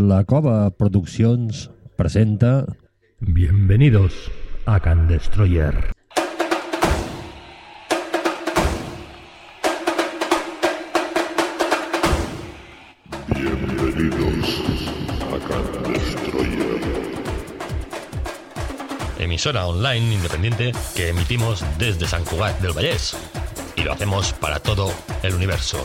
La Cova Produccions presenta Bienvenidos a Can Destroyer. Bienvenidos a Can Destroyer. emisora online independiente que emitimos desde San Cugat del Vallés. Y lo hacemos para todo el universo.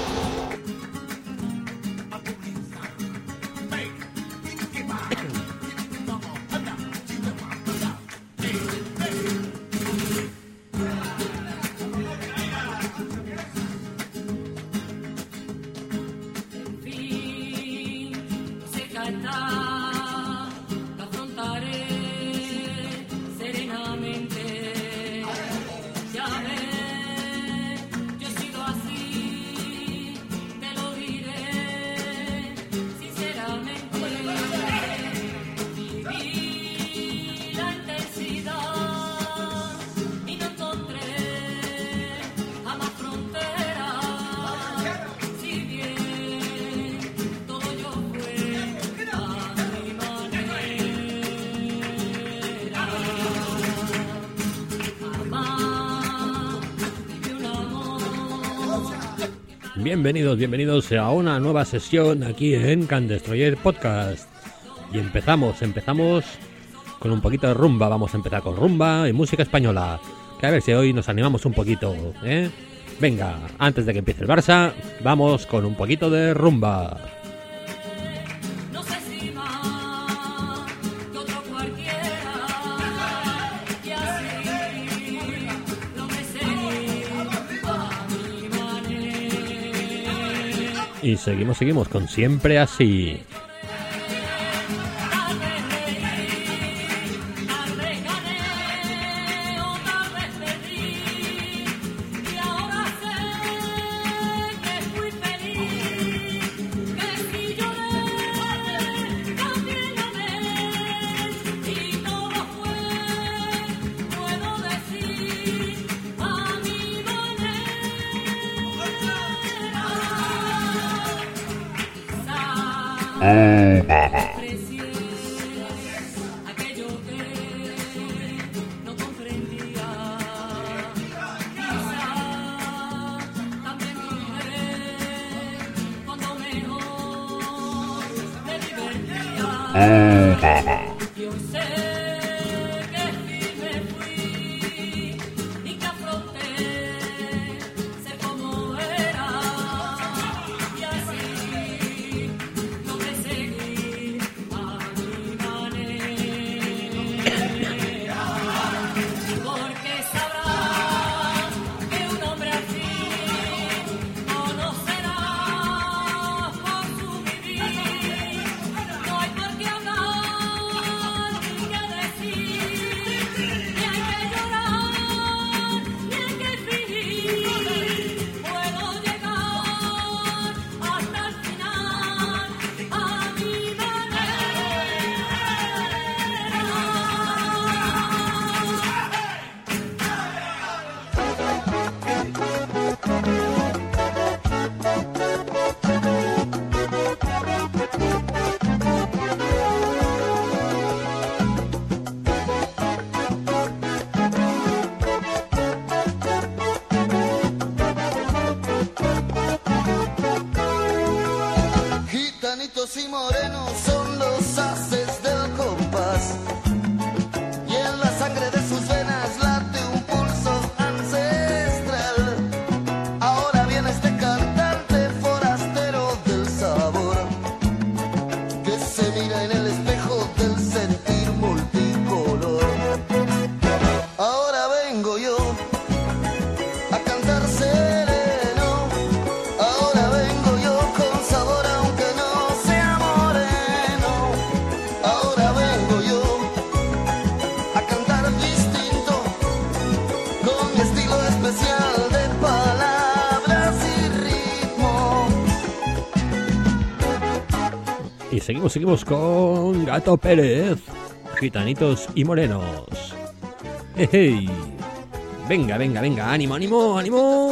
Bienvenidos, bienvenidos a una nueva sesión aquí en Can Destroyer Podcast. Y empezamos, empezamos con un poquito de rumba. Vamos a empezar con rumba y música española. Que a ver si hoy nos animamos un poquito, ¿eh? Venga, antes de que empiece el Barça, vamos con un poquito de rumba. Y seguimos, seguimos con siempre así. Gitanitos y morenos son los haces seguimos, con Gato Pérez, Gitanitos y Morenos. Hey, hey. Venga, venga, venga, ánimo, ánimo, ánimo.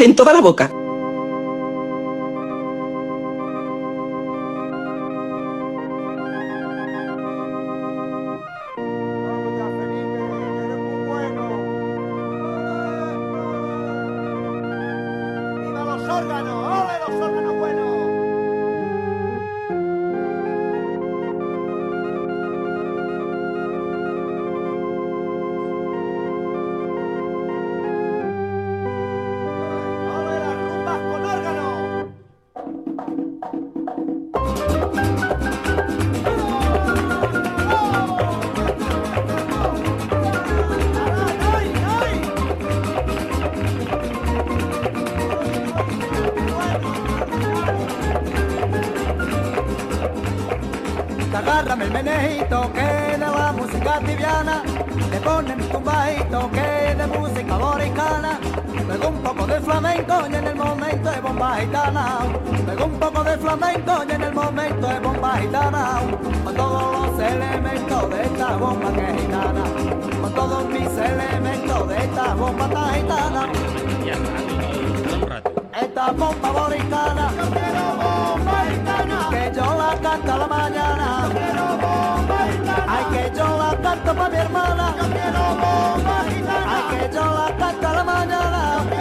en toda la boca. bomba boricana. Yo quiero bomba itana. Que yo la canto a la mañana. Yo quiero bomba itana. Ay, que yo la canto para mi hermana. Yo quiero bomba itana. Ay, que yo la canto a la mañana.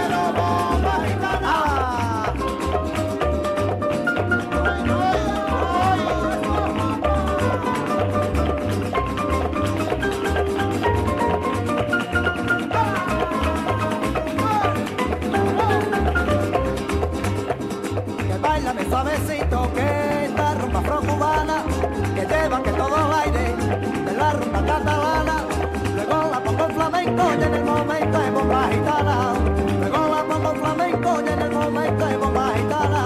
gitana, me gola bomba flamenco y en el momento hay bomba gitana,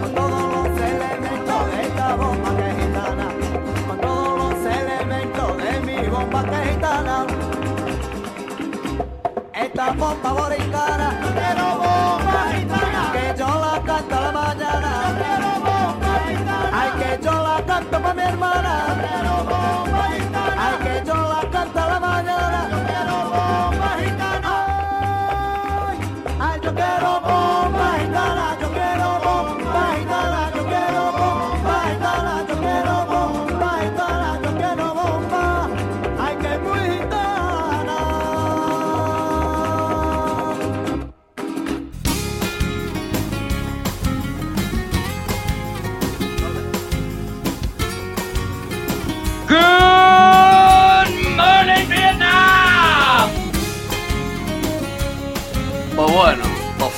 con todos los elementos de esta bomba que es gitana, con todos los elementos de mi bomba que es gitana. Esta bomba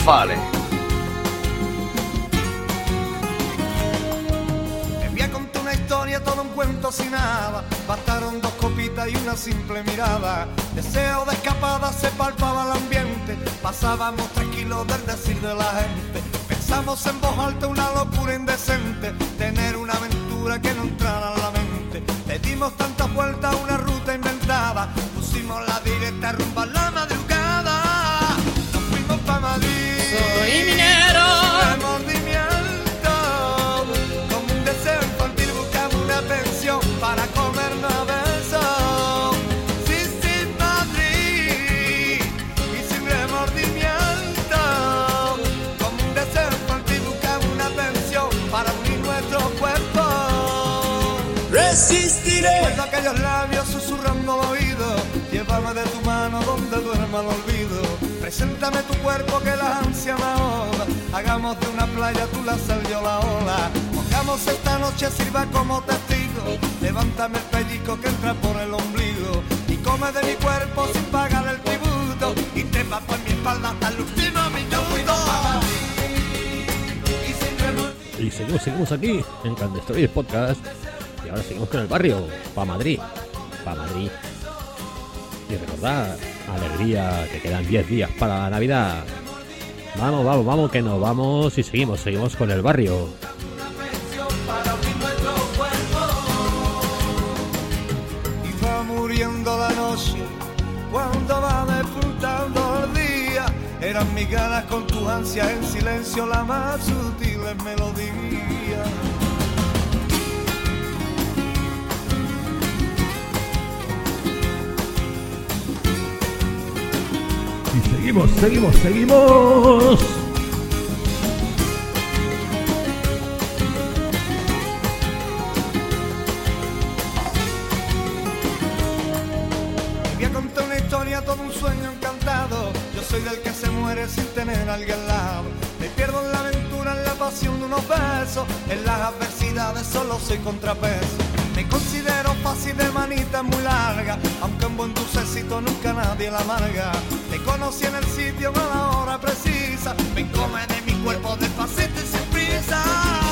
Fale. Te voy a contar una historia, todo un cuento sin nada. Bastaron dos copitas y una simple mirada. Deseo de escapada se palpaba el ambiente. Pasábamos tranquilos del decir de la gente. Pensamos en voz alta una locura indecente. Tener una aventura que no entrara en la mente. Le dimos tantas vueltas a una ruta inventada. Pusimos la directa rumbo aquellos labios susurrando al oído. Llévame de tu mano donde duerma el olvido. Preséntame tu cuerpo que la ansia me ahoga. Hagamos de una playa tú la sal yo la ola. Pongamos esta noche sirva como testigo. Levántame el pellizco que entra por el ombligo. Y come de mi cuerpo sin pagar el tributo. Y trepa por mi espalda hasta el último minuto. Y seguimos, seguimos aquí en Candestroyers Podcast. Ahora seguimos con el barrio, pa' Madrid, pa' Madrid. Y recordad, alegría, que quedan 10 días para la Navidad. Vamos, vamos, vamos, que nos vamos y seguimos, seguimos con el barrio. muriendo la noche cuando va despuntando el día eran mis ganas con tu ansia en silencio la más sutil melodía seguimos, seguimos, seguimos. Voy a contar una historia, todo un sueño encantado. Yo soy del que se muere sin tener alguien al lado. Me pierdo en la aventura, en la pasión de unos besos. En las adversidades solo soy contrapeso. Me considero fácil de manita muy larga. Aunque un buen dulcecito nunca nadie la amarga. Te conocí en el sitio a la hora precisa. Me come de mi cuerpo despacito y sin prisa.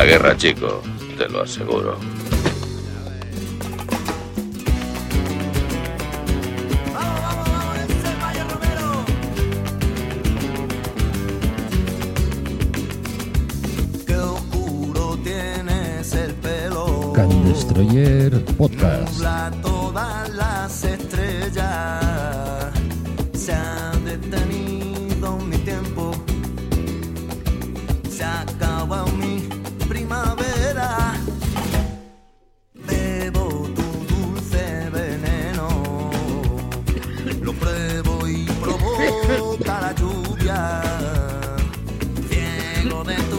La guerra, chico. Te lo aseguro. Vamos, vamos, vamos, Ciego de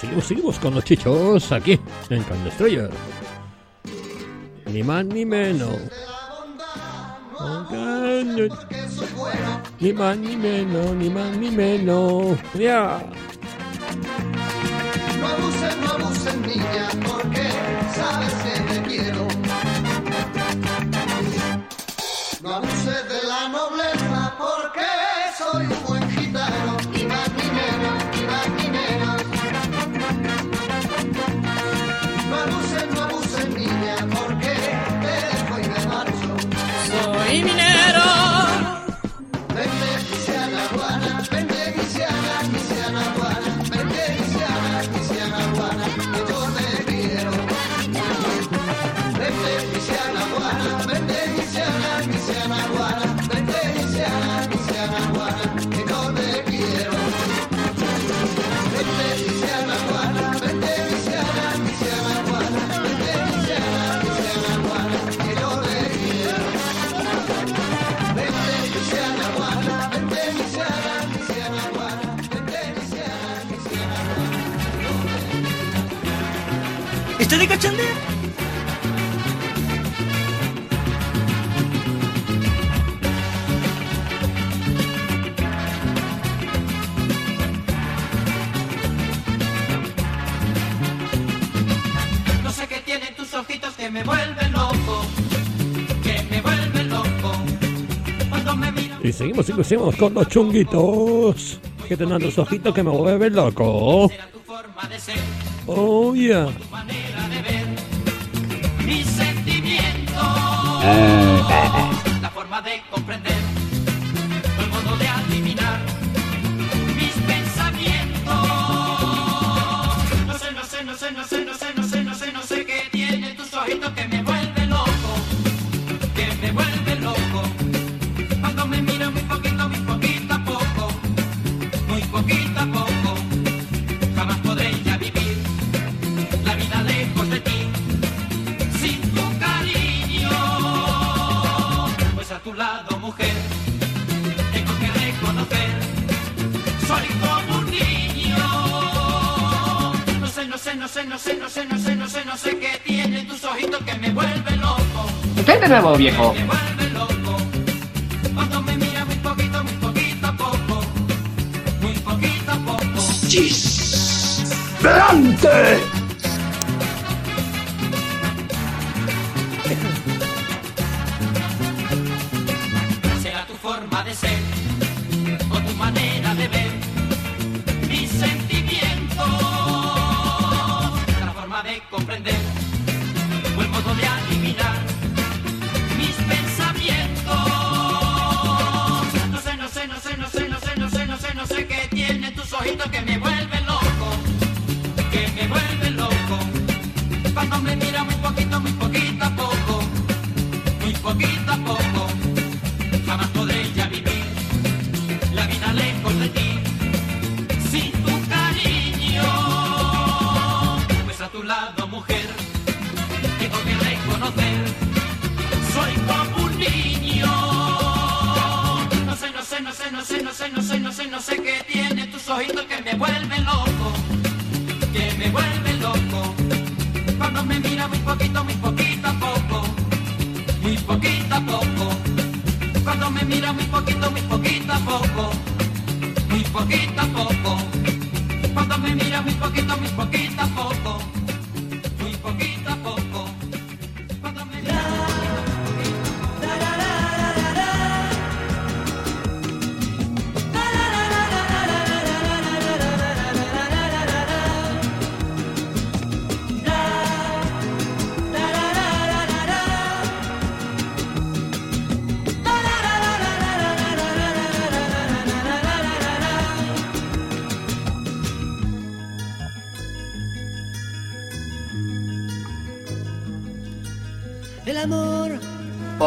seguimos, seguimos con los chichos aquí en Candy Ni más ni menos. Ni más ni menos, ni más ni menos. Ya. No abusen, no abusen, niña. that. No sé qué tienen tus ojitos que me vuelven loco, que me vuelven loco. Cuando me miran... Y seguimos y seguimos con los chunguitos. Que tendrán tus ojitos que me vuelven loco. Oh, yeah. Uh, nuevo, viejo. Muy poquito, muy poquito, poco. Muy poquito, poco. ¡Chis! ¡Delante!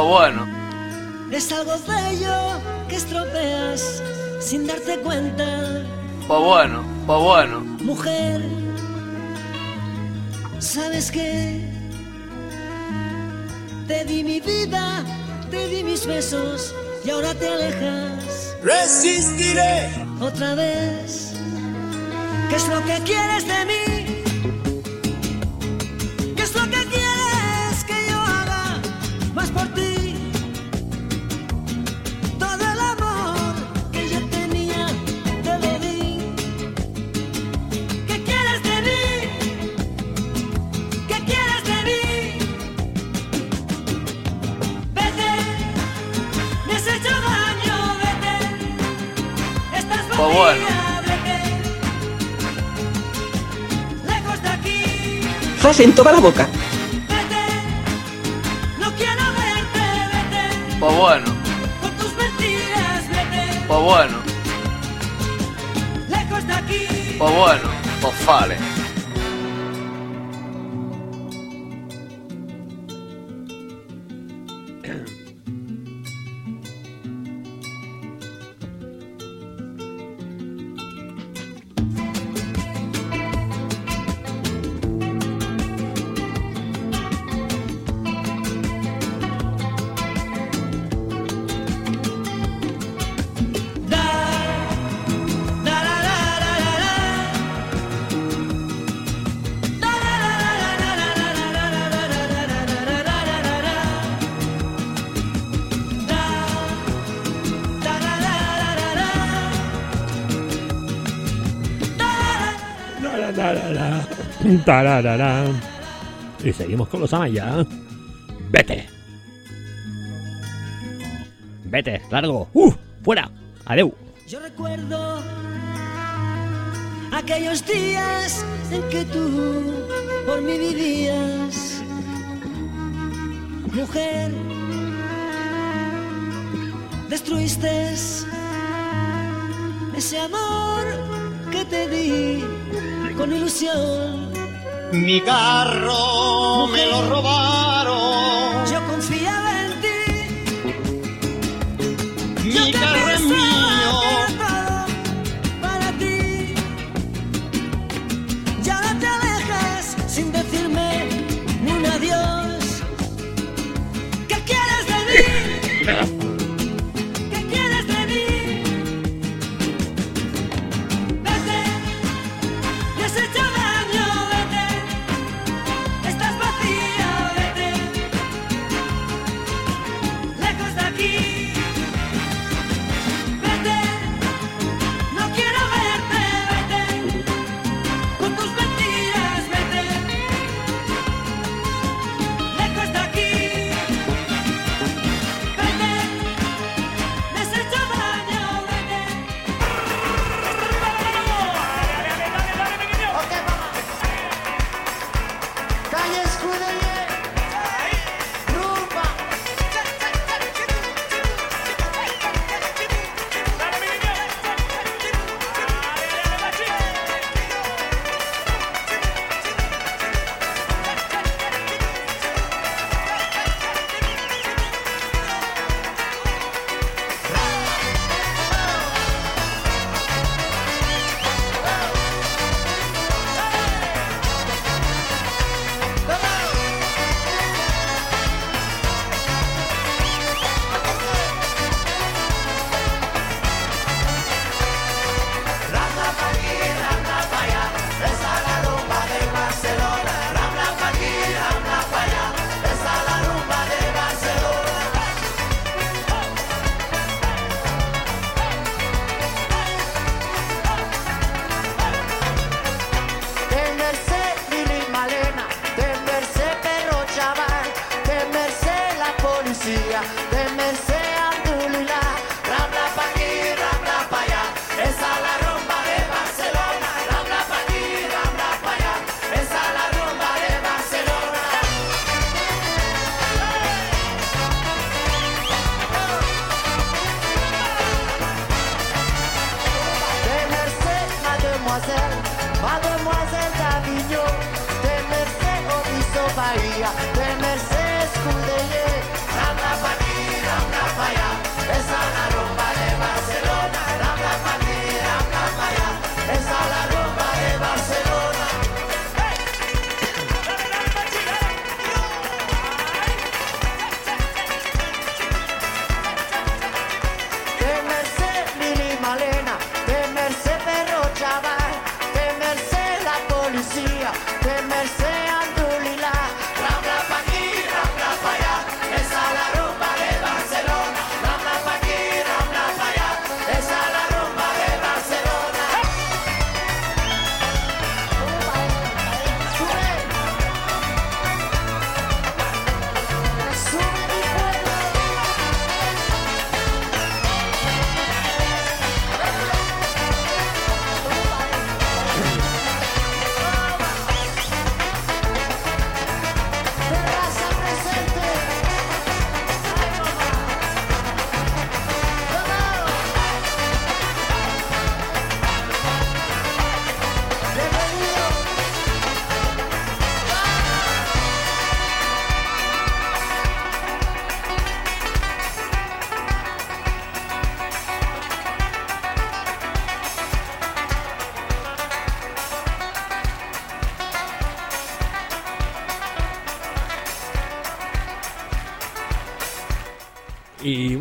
bueno. Es algo bello que estropeas sin darte cuenta. Pues bueno, pues bueno. Mujer, ¿sabes qué? Te di mi vida, te di mis besos y ahora te alejas. Resistiré otra vez. ¿Qué es lo que quieres de mí? en toda la boca. Y seguimos con los Amaya. Vete. Vete, largo. ¡Uh! ¡Fuera! ¡Adeu! Yo recuerdo aquellos días en que tú por mí vivías, mujer. Destruiste ese amor que te di con ilusión. Mi carro me lo robaron. Yo confiaba en ti. Mi carro es mío.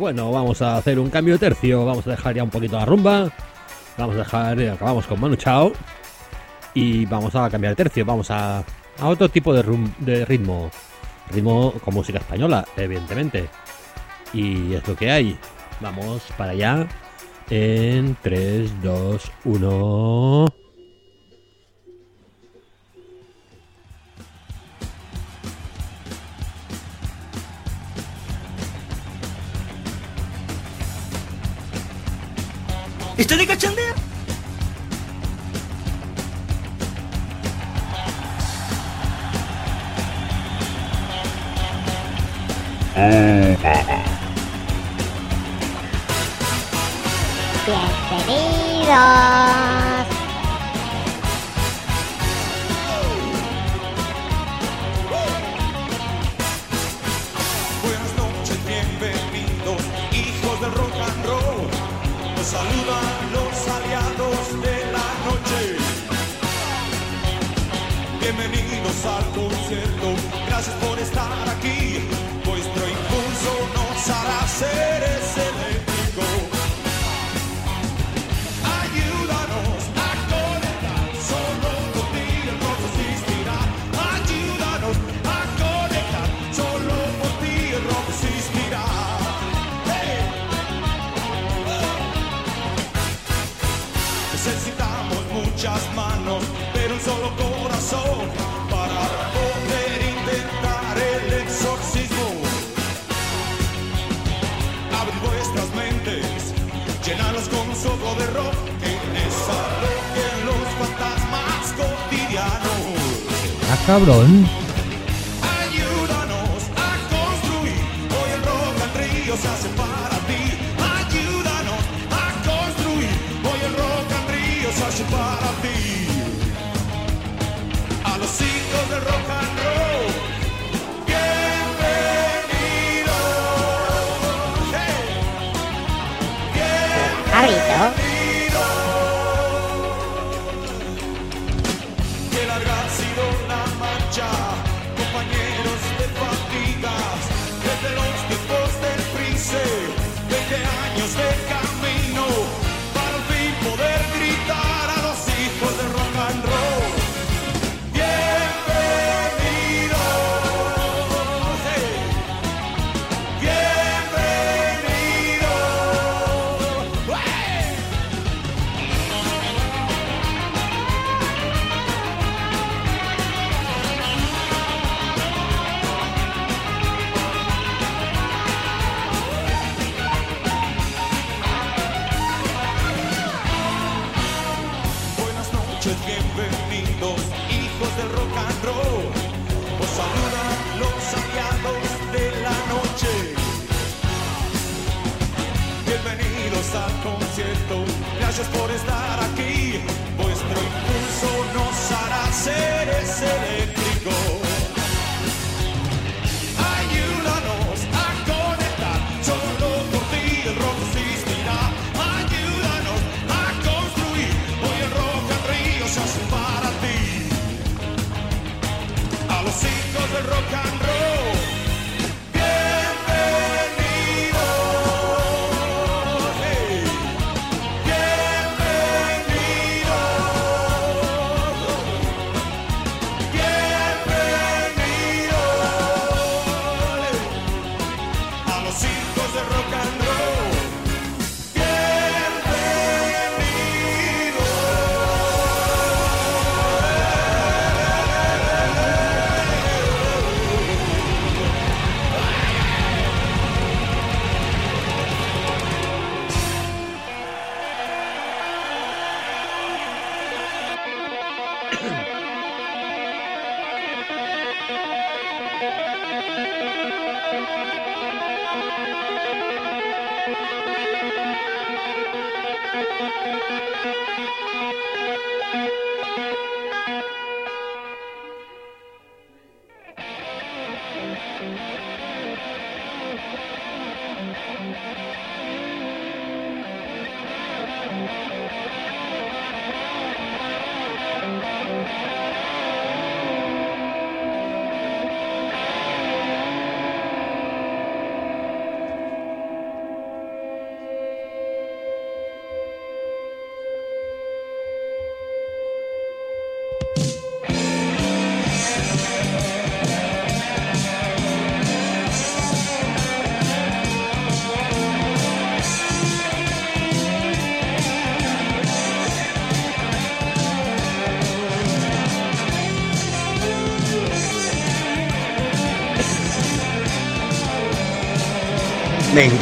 Bueno, vamos a hacer un cambio de tercio. Vamos a dejar ya un poquito la rumba. Vamos a dejar, eh, acabamos con Manu Chao. Y vamos a cambiar de tercio. Vamos a, a otro tipo de, de ritmo. Ritmo con música española, evidentemente. Y es lo que hay. Vamos para allá. En 3, 2, 1. ¿Está de cachandea? Ah. dioses, llenarlos con un soplo de rock, en esa de los fantasmas cotidianos. Ah, cabrón. Ayúdanos a construir, hoy en rock and río se hace just what is that?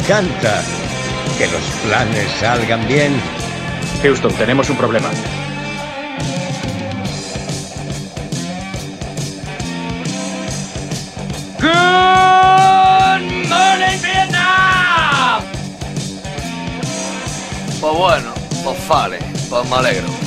encanta que los planes salgan bien. Houston, tenemos un problema. Good morning, Vietnam. Pues bueno, pues vale, pues me alegro.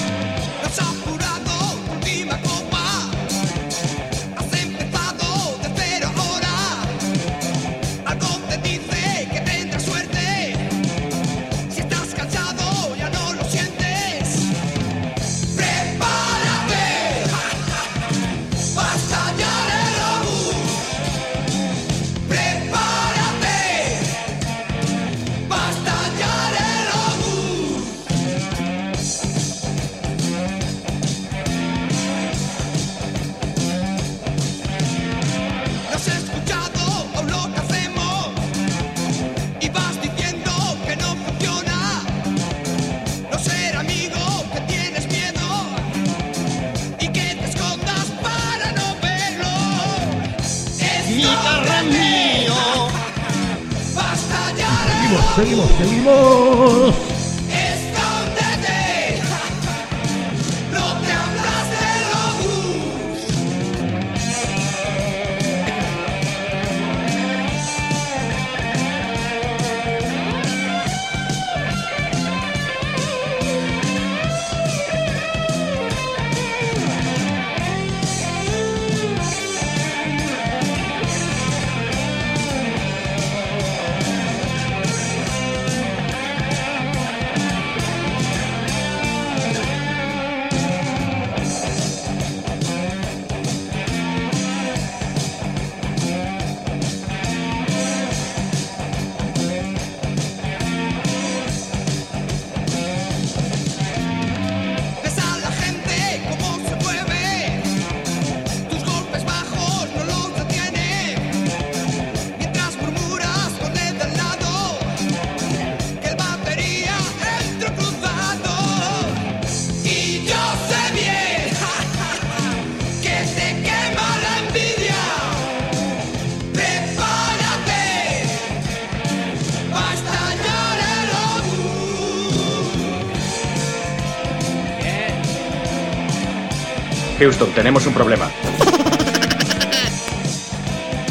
Houston, tenemos un problema.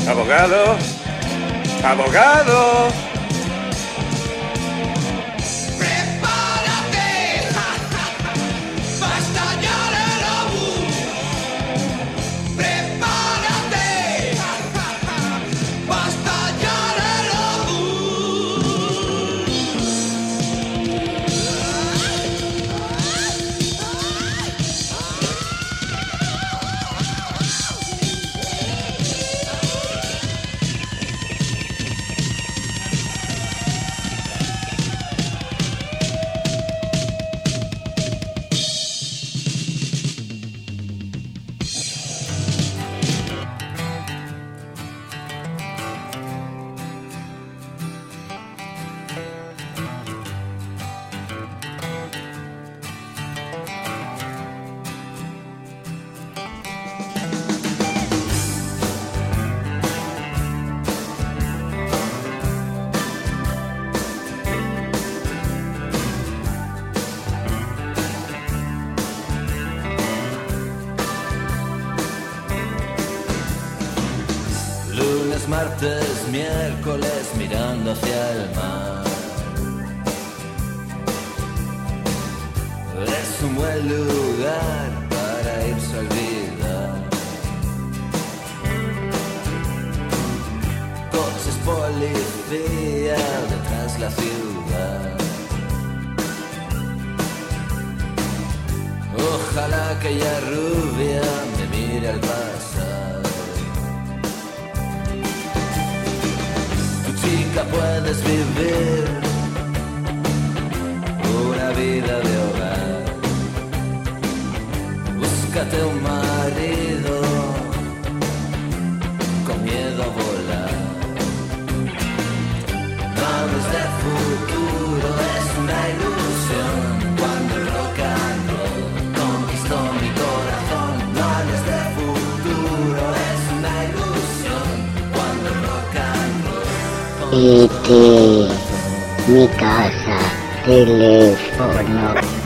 Abogado. Abogado. Este, mi casa, teléfono.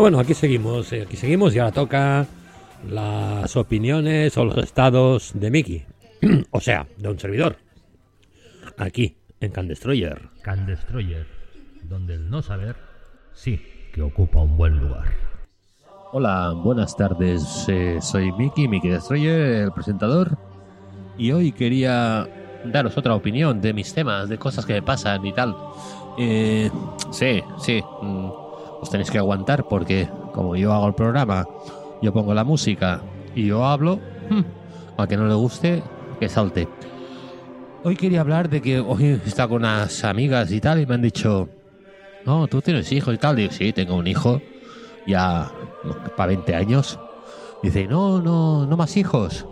Bueno, aquí seguimos, eh, aquí seguimos y ahora toca las opiniones o los estados de Mickey. o sea, de un servidor. Aquí, en Can Destroyer. Can Destroyer, donde el no saber sí que ocupa un buen lugar. Hola, buenas tardes. eh, soy Mickey, Mickey Destroyer, el presentador. Y hoy quería daros otra opinión de mis temas, de cosas que me pasan y tal. Eh, sí, sí. mm, os tenéis que aguantar porque como yo hago el programa, yo pongo la música y yo hablo, hmm, al que no le guste, que salte. Hoy quería hablar de que hoy estado con unas amigas y tal y me han dicho, no, tú tienes hijos y tal. Digo, sí, tengo un hijo ya para 20 años. Dice, no, no, no más hijos.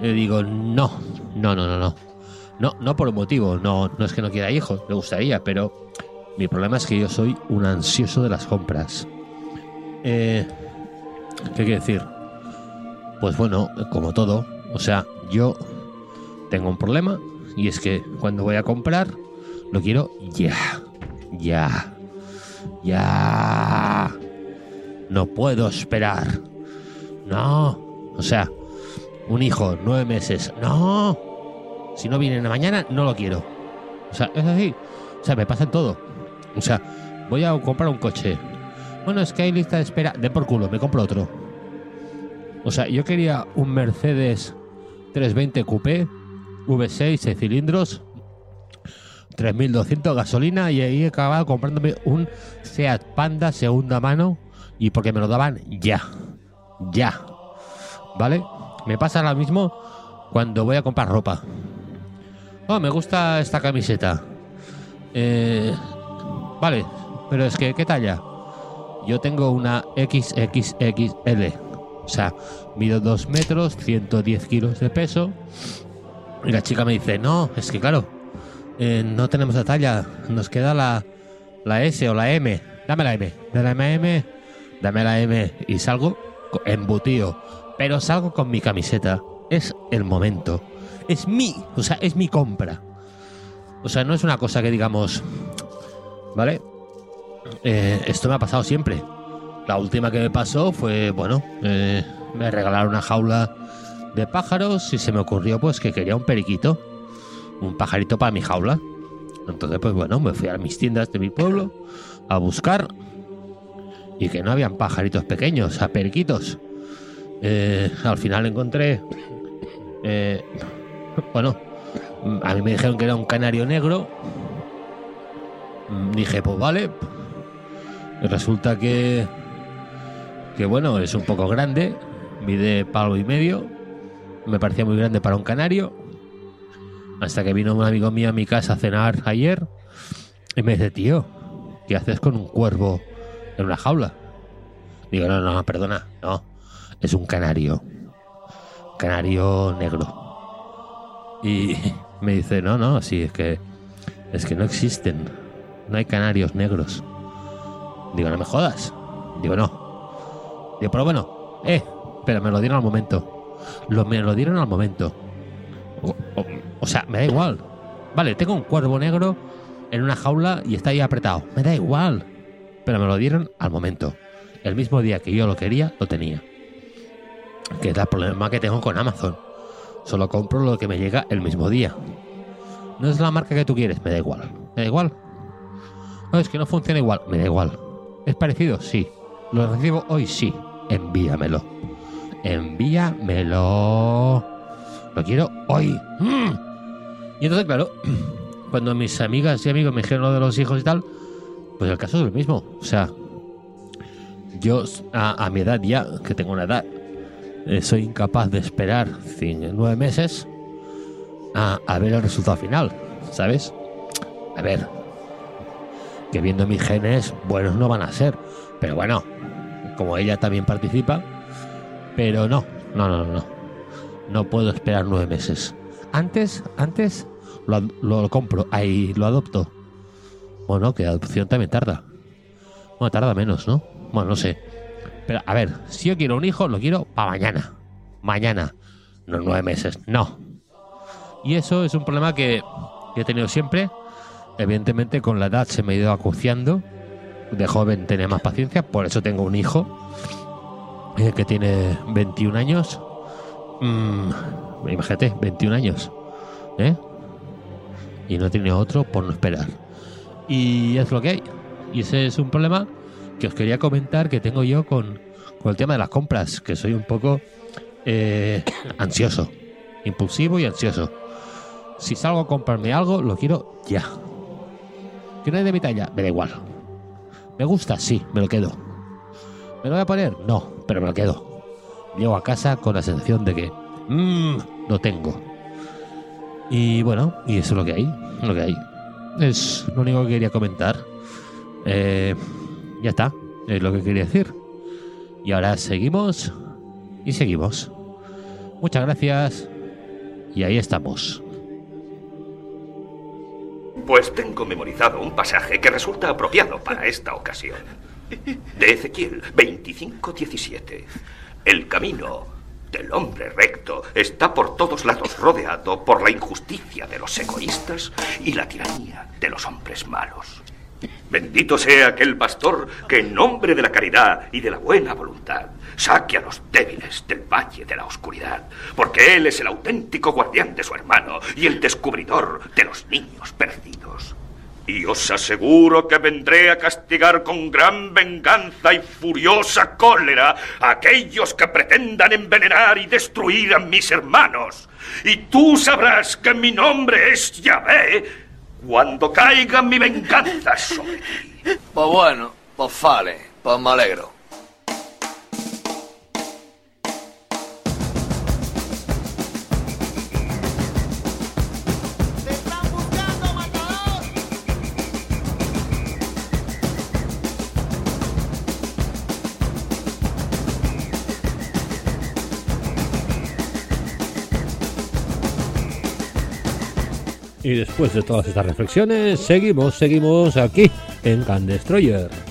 Le digo, no, no, no, no, no. No, no por un motivo, no, no es que no quiera hijos, me gustaría, pero mi problema es que yo soy un ansioso de las compras. Eh, ¿Qué quiere decir? Pues bueno, como todo, o sea, yo tengo un problema y es que cuando voy a comprar lo quiero ya, ya, ya. No puedo esperar. No, o sea, un hijo, nueve meses. No, si no viene mañana, no lo quiero. O sea, es así. O sea, me pasa en todo. O sea, voy a comprar un coche. Bueno, es que hay lista de espera. De por culo, me compro otro. O sea, yo quería un Mercedes 320 Coupé, V6, 6 cilindros, 3200 gasolina y ahí he acabado comprándome un Seat Panda segunda mano y porque me lo daban ya. Ya. ¿Vale? Me pasa ahora mismo cuando voy a comprar ropa. Oh, me gusta esta camiseta. Eh, vale, pero es que, ¿qué talla? Yo tengo una XXXL. O sea, mido 2 metros, 110 kilos de peso. Y la chica me dice, no, es que claro, eh, no tenemos la talla, nos queda la, la S o la M. Dame la M, dame la M, dame la M. Y salgo embutido, Pero salgo con mi camiseta. Es el momento. Es mi, o sea, es mi compra. O sea, no es una cosa que digamos, ¿vale? Eh, esto me ha pasado siempre. La última que me pasó fue, bueno, eh, me regalaron una jaula de pájaros y se me ocurrió pues que quería un periquito, un pajarito para mi jaula. Entonces, pues bueno, me fui a mis tiendas de mi pueblo a buscar y que no habían pajaritos pequeños, a periquitos. Eh, al final encontré, eh, bueno, a mí me dijeron que era un canario negro. Mm, Dije, pues vale. Resulta que, que bueno, es un poco grande, mide palo y medio. Me parecía muy grande para un canario. Hasta que vino un amigo mío a mi casa a cenar ayer y me dice, tío, ¿qué haces con un cuervo en una jaula? Digo, no, no, perdona, no, es un canario. Canario negro. Y me dice, no, no, sí, es que, es que no existen. No hay canarios negros. Digo, no me jodas. Digo, no. Digo, pero bueno, eh, pero me lo dieron al momento. Lo, me lo dieron al momento. O, sea, me da igual. Vale, tengo un cuervo negro en una jaula y está ahí apretado. Me da igual. Pero me lo dieron al momento. El mismo día que yo lo quería, lo tenía. Que es el problema que tengo con Amazon. Solo compro lo que me llega el mismo día. No es la marca que tú quieres, me da igual. Me da igual. No, es que no funciona igual, me da igual. ¿Es parecido? Sí. ¿Lo recibo hoy? Sí. Envíamelo. Envíamelo. Lo quiero hoy. ¡Mm! Y entonces, claro, cuando mis amigas y amigos me dijeron lo de los hijos y tal, pues el caso es el mismo. O sea, yo a, mi edad ya, que tengo una edad, eh, soy incapaz de esperar cin- nueve meses a ver el resultado final, ¿sabes? A ver, que viendo mis genes, buenos no van a ser, pero bueno, como ella también participa, pero no, no, no, no, no, puedo esperar nueve meses. Antes, antes lo, lo compro, ahí lo adopto. Bueno, que adopción también tarda. Bueno, tarda menos, ¿no? Bueno, no sé. Pero a ver, si yo quiero un hijo, lo quiero para mañana. Mañana. No nueve meses, no. Y eso es un problema que, que he tenido siempre. Evidentemente con la edad se me ha ido acuciando. De joven tenía más paciencia, por eso tengo un hijo eh, que tiene 21 años. Mm, imagínate, 21 años. ¿eh? Y no tiene otro por no esperar. Y es lo que hay. Y ese es un problema que os quería comentar que tengo yo con, con el tema de las compras, que soy un poco eh, ansioso, impulsivo y ansioso. Si salgo a comprarme algo, lo quiero ya. ¿Que no es de mi talla? Me da igual. ¿Me gusta? Sí, me lo quedo. ¿Me lo voy a poner? No, pero me lo quedo. Llego a casa con la sensación de que mmm, lo tengo. Y bueno, y eso es lo que hay, lo que hay. Es lo único que quería comentar. Eh, ya está, es lo que quería decir. Y ahora seguimos y seguimos. Muchas gracias. Y ahí estamos. Pues tengo memorizado un pasaje que resulta apropiado para esta ocasión. De Ezequiel 25:17. El camino del hombre recto está por todos lados rodeado por la injusticia de los egoístas y la tiranía de los hombres malos. Bendito sea aquel pastor que en nombre de la caridad y de la buena voluntad saque a los débiles del valle de la oscuridad, porque él es el auténtico guardián de su hermano y el descubridor de los niños perdidos. Y os aseguro que vendré a castigar con gran venganza y furiosa cólera a aquellos que pretendan envenenar y destruir a mis hermanos. Y tú sabrás que mi nombre es Yahvé cuando caiga mi venganza sobre ti. Pues bueno, pues vale, pues me alegro. Y después de todas estas reflexiones, seguimos, seguimos aquí en Can Destroyer.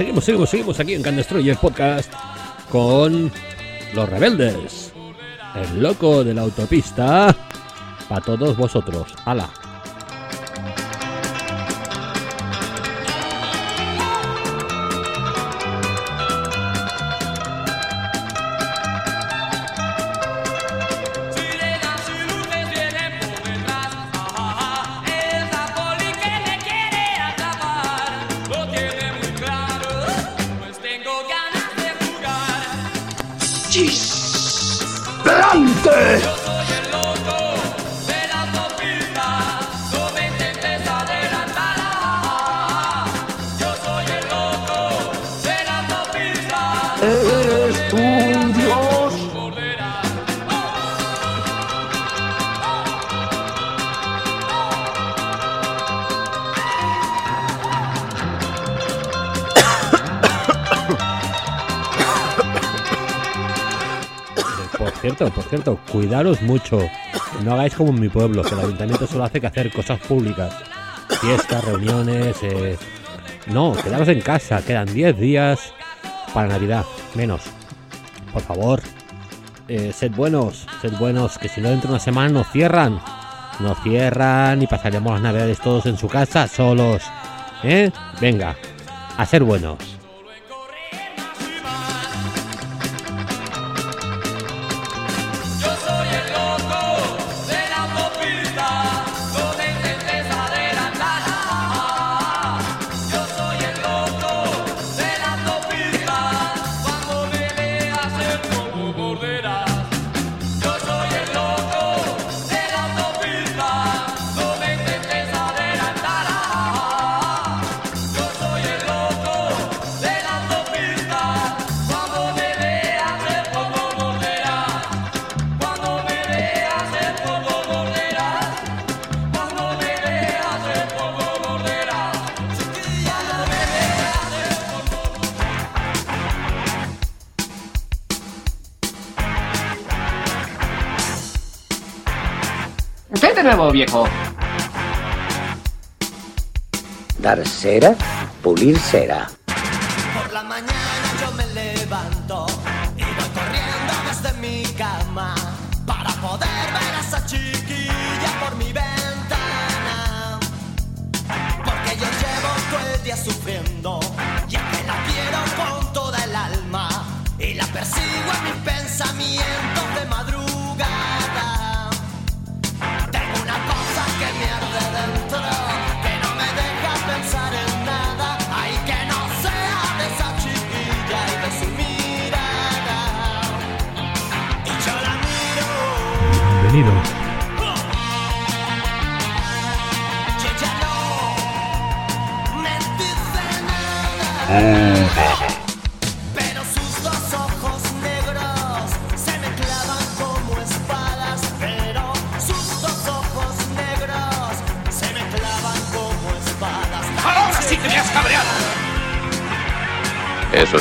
seguimos, seguimos, seguimos aquí en Can Destroyer Podcast con los rebeldes. El loco de la autopista. Para todos vosotros. ¡Hala! cuidaros mucho. No hagáis como en mi pueblo, que el ayuntamiento solo hace que hacer cosas públicas. Fiestas, reuniones. Eh... No, quedaros en casa. Quedan 10 días para Navidad. Menos. Por favor. Eh, sed buenos. Sed buenos. Que si no dentro de una semana nos cierran. Nos cierran y pasaremos las Navidades todos en su casa solos. ¿Eh? Venga. A ser buenos. Dar cera, pulir cera.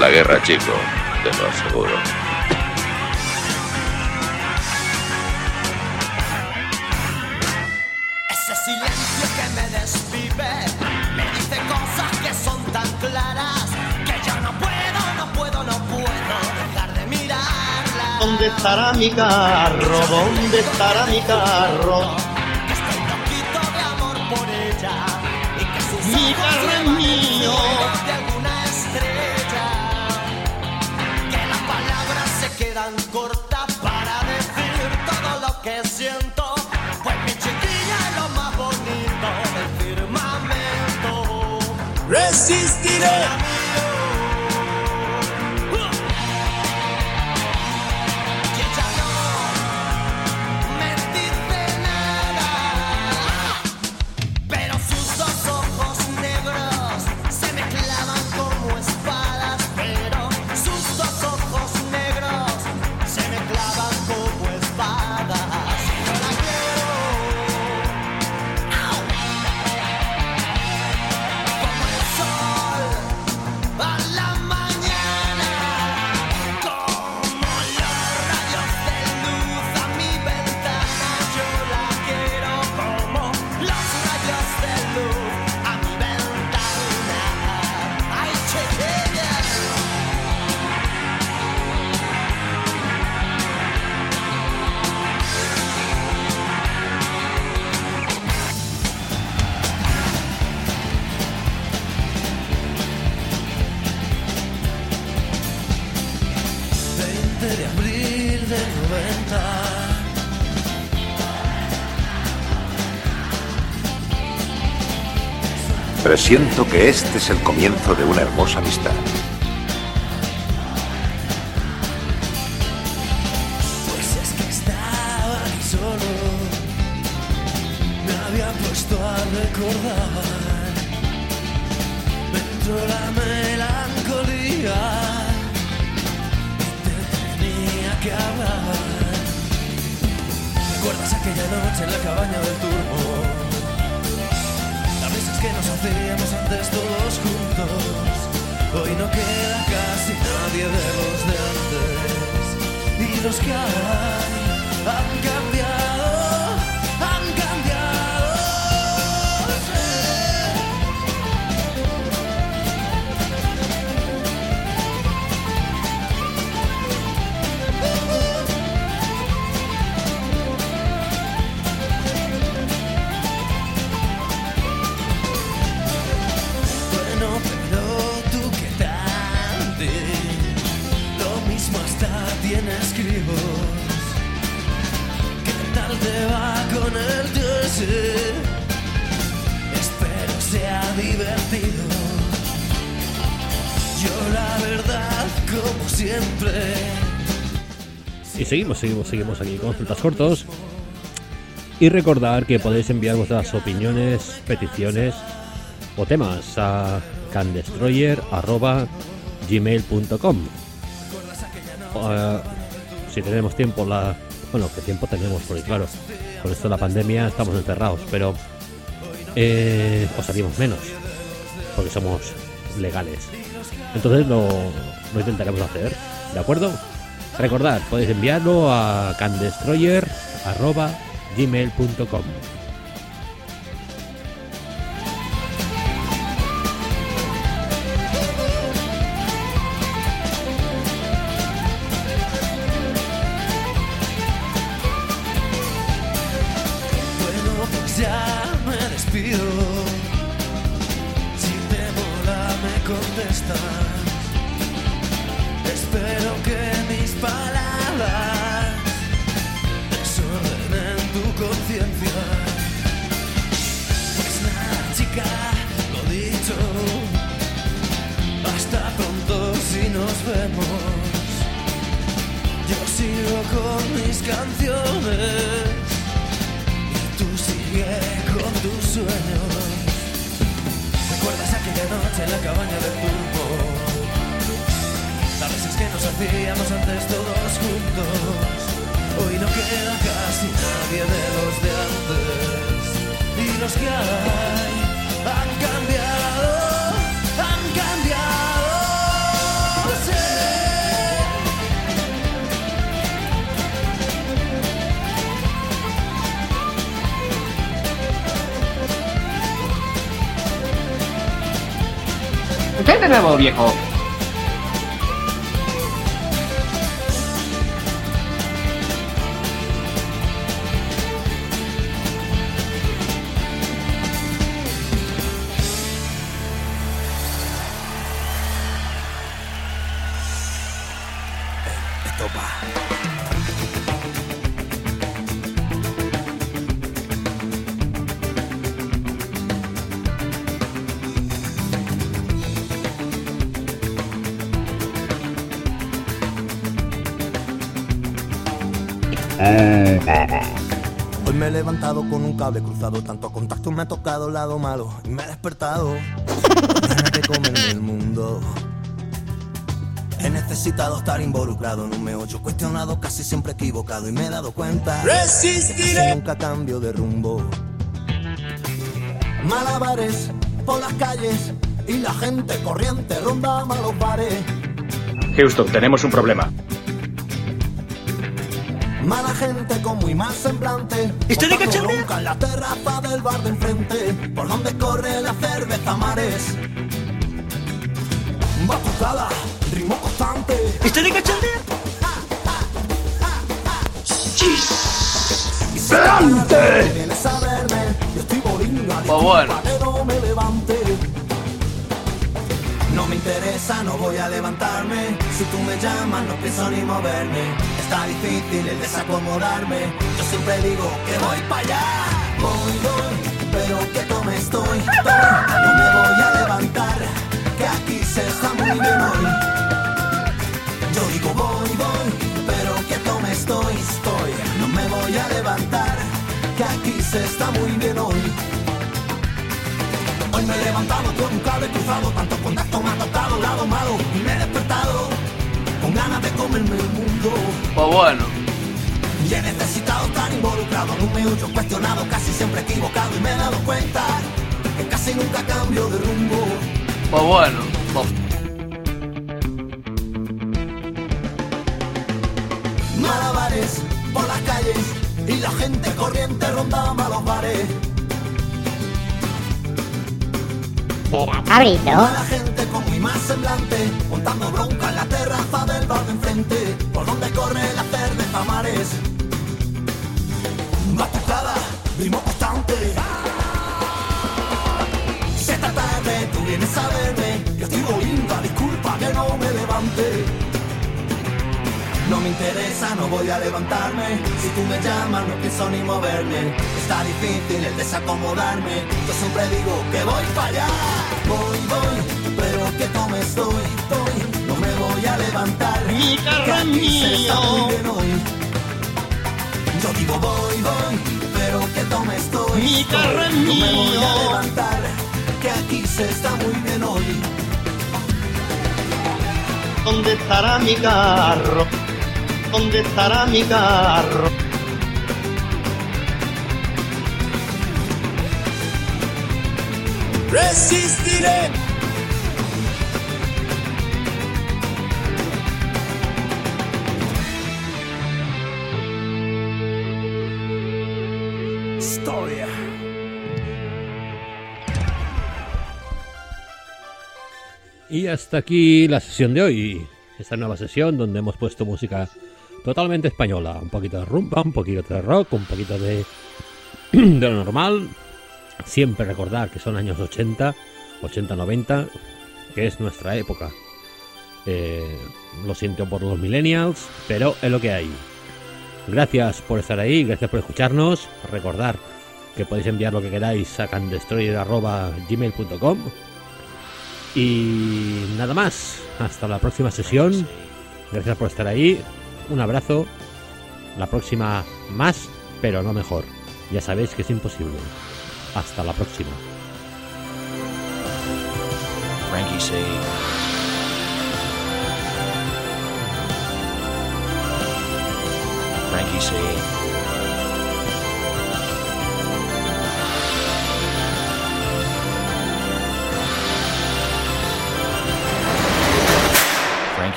La guerra, chico. Te lo aseguro. Ese silencio que me desvive me dice cosas que son tan claras que yo no puedo, no puedo, no puedo dejar de mirarla. ¿Dónde estará mi carro? ¿Dónde estará mi carro? Resistiré. Presiento que este es el comienzo de una hermosa amistad. Pues es que estaba aquí solo, me había puesto a recordar. Me entró la melancolía y te tenía que hablar. ¿Recuerdas aquella noche en la cabaña del turbo? Que nos hacíamos antes todos juntos. Hoy no queda casi nadie de los de antes. Y los que hay han cambiado, con el sea divertido. Yo la verdad, como siempre. Y seguimos, seguimos, seguimos aquí con frutas cortos. Y recordar que podéis enviar vuestras opiniones, peticiones o temas a candestroyer.gmail.com Eh, Si tenemos tiempo, la bueno, ¿qué tiempo tenemos? Porque claro, con esto de la pandemia estamos encerrados, pero eh, o salimos menos, porque somos legales. Entonces lo, lo intentaremos hacer, ¿de acuerdo? Recordad, podéis enviarlo a candestroyer.gmail.com en la cabaña del turbo? Las veces que nos hacíamos antes todos juntos. Hoy no queda casi nadie de los de antes. Y los que hay han cambiado, ¿Qué de nuevo, viejo? Cable cruzado, tanto contacto me ha tocado el lado malo y me he despertado. ganas de comerme el mundo. He necesitado estar involucrado en un meollo cuestionado, casi siempre equivocado y me he dado cuenta. Resistiré. que nunca cambio de rumbo. Malabares por las calles y la gente corriente ronda malos bares. Houston, tenemos un problema. Gente con muy mal semblante. ¿Estoy de cachondeo? en la terraza del bar de enfrente. Por donde corre la cerveza mares. Batucada, ritmo constante. ¿Estoy de cachondeo? Y si ¡Delante! Pues bueno. Interesa, no voy a levantarme. Si tú me llamas, no pienso ni moverme. Está difícil el desacomodarme. Yo siempre digo que voy para allá. Voy, voy, pero que tome estoy. No me voy a levantar, que aquí se está muy bien hoy. Yo digo voy, voy, pero que tome estoy, estoy. No me voy a levantar, que aquí se está muy bien hoy. Hoy me he levantado con un cable cruzado, tanto contacto me ha tocado el lado malo y me he despertado con ganas de comerme el mundo. Pues bueno. Y he necesitado estar involucrado en un meollo cuestionado, casi siempre equivocado y me he dado cuenta que casi nunca cambio de rumbo. Pues bueno. Pues Malabares por las calles y la gente corriente rondaba los bares. Cabrito. Mala gente con muy más semblante, montando bronca en la terraza del bar de enfrente, por donde corre la cerveza mares. Batucada, ritmo constante. Si esta tarde tú vienes a verme, yo estoy bolinga, disculpa que no me levante. No me interesa, no voy a levantarme. Si tú me llamas, no pienso ni moverme. Está difícil el desacomodarme. Yo siempre digo que voy para allá. Voy, voy, pero que tome estoy, estoy. No me voy a levantar. Mi carro es mío. muy bien hoy. Yo digo voy, voy, pero que tome estoy. Mi carro es No me voy mío. a levantar. Que aquí se está muy bien hoy. ¿Dónde estará mi carro? ¿dónde estará mi carro? Resistiré. Historia. Y hasta aquí la sesión de hoy, esta nueva sesión donde hemos puesto música totalmente española. Un poquito de rumba, un poquito de rock, un poquito de, de lo normal. Siempre recordar que son años 80, 80-90, que es nuestra época. Eh, lo siento por los millennials, pero es lo que hay. Gracias por estar ahí, gracias por escucharnos. Recordar que podéis enviar lo que queráis a candestroyer.gmail.com Y nada más, hasta la próxima sesión. Gracias por estar ahí. Un abrazo. La próxima más, pero no mejor. Ya sabéis que es imposible. Hasta la próxima. Frankie say. Frankie.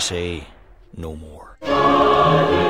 Frankie no more. Lord.